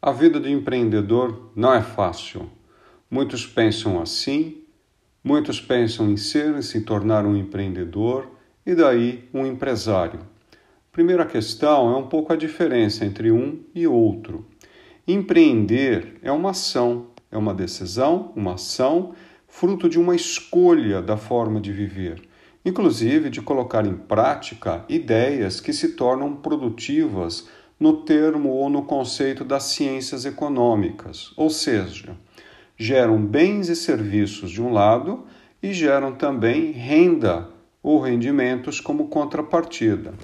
A vida de empreendedor não é fácil. Muitos pensam assim, muitos pensam em ser e se tornar um empreendedor e daí um empresário. Primeira questão é um pouco a diferença entre um e outro. Empreender é uma ação, é uma decisão, uma ação, fruto de uma escolha da forma de viver, inclusive de colocar em prática ideias que se tornam produtivas no termo ou no conceito das ciências econômicas, ou seja, geram bens e serviços de um lado e geram também renda ou rendimentos como contrapartida.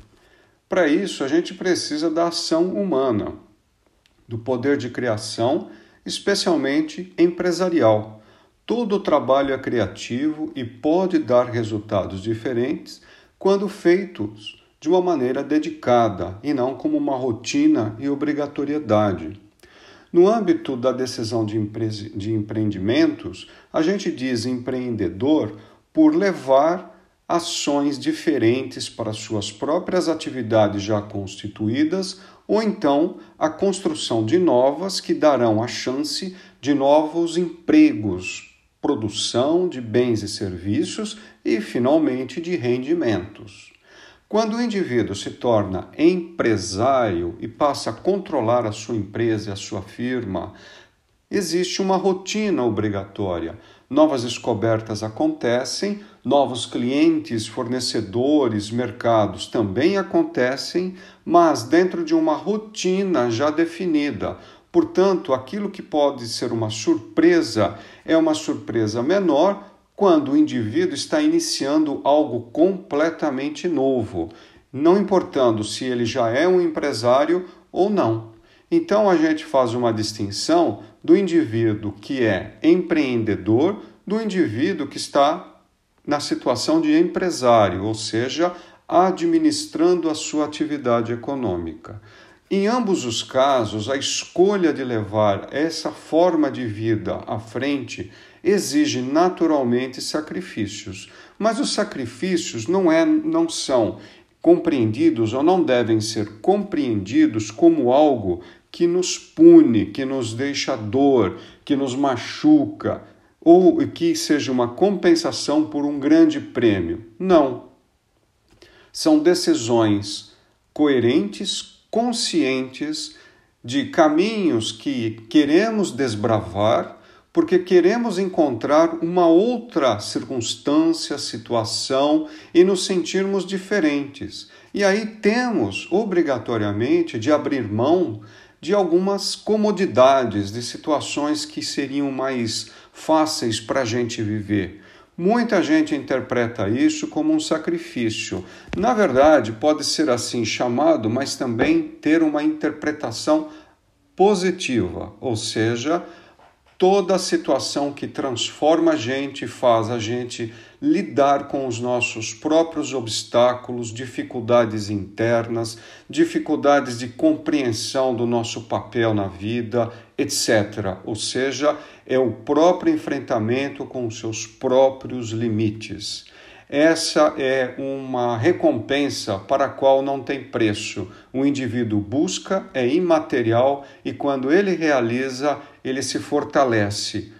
Para isso, a gente precisa da ação humana, do poder de criação, especialmente empresarial. Todo trabalho é criativo e pode dar resultados diferentes quando feitos de uma maneira dedicada e não como uma rotina e obrigatoriedade. No âmbito da decisão de, empre de empreendimentos, a gente diz empreendedor por levar ações diferentes para suas próprias atividades já constituídas ou então a construção de novas que darão a chance de novos empregos, produção de bens e serviços e, finalmente, de rendimentos. Quando o indivíduo se torna empresário e passa a controlar a sua empresa e a sua firma, existe uma rotina obrigatória. Novas descobertas acontecem, novos clientes, fornecedores, mercados também acontecem, mas dentro de uma rotina já definida. Portanto, aquilo que pode ser uma surpresa é uma surpresa menor quando o indivíduo está iniciando algo completamente novo, não importando se ele já é um empresário ou não. Então a gente faz uma distinção do indivíduo que é empreendedor do indivíduo que está na situação de empresário, ou seja, administrando a sua atividade econômica. Em ambos os casos, a escolha de levar essa forma de vida à frente exige naturalmente sacrifícios, mas os sacrifícios não, é, não são compreendidos ou não devem ser compreendidos como algo que nos pune, que nos deixa dor, que nos machuca, ou que seja uma compensação por um grande prêmio. Não. São decisões coerentes, conscientes de caminhos que queremos desbravar porque queremos encontrar uma outra circunstância, situação e nos sentirmos diferentes. E aí temos obrigatoriamente de abrir mão de algumas comodidades, de situações que seriam mais fáceis para a gente viver. Muita gente interpreta isso como um sacrifício. Na verdade, pode ser assim chamado, mas também ter uma interpretação positiva, ou seja, toda situação que transforma a gente, faz a gente lidar com os nossos próprios obstáculos, dificuldades internas, dificuldades de compreensão do nosso papel na vida, etc. Ou seja, é o próprio enfrentamento com os seus próprios limites. Essa é uma recompensa para a qual não tem preço. O indivíduo busca, é imaterial e quando ele realiza, ele se fortalece.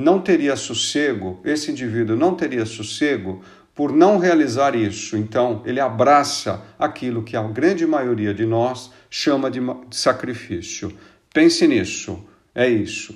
Não teria sossego, esse indivíduo não teria sossego por não realizar isso. Então, ele abraça aquilo que a grande maioria de nós chama de sacrifício. Pense nisso. É isso.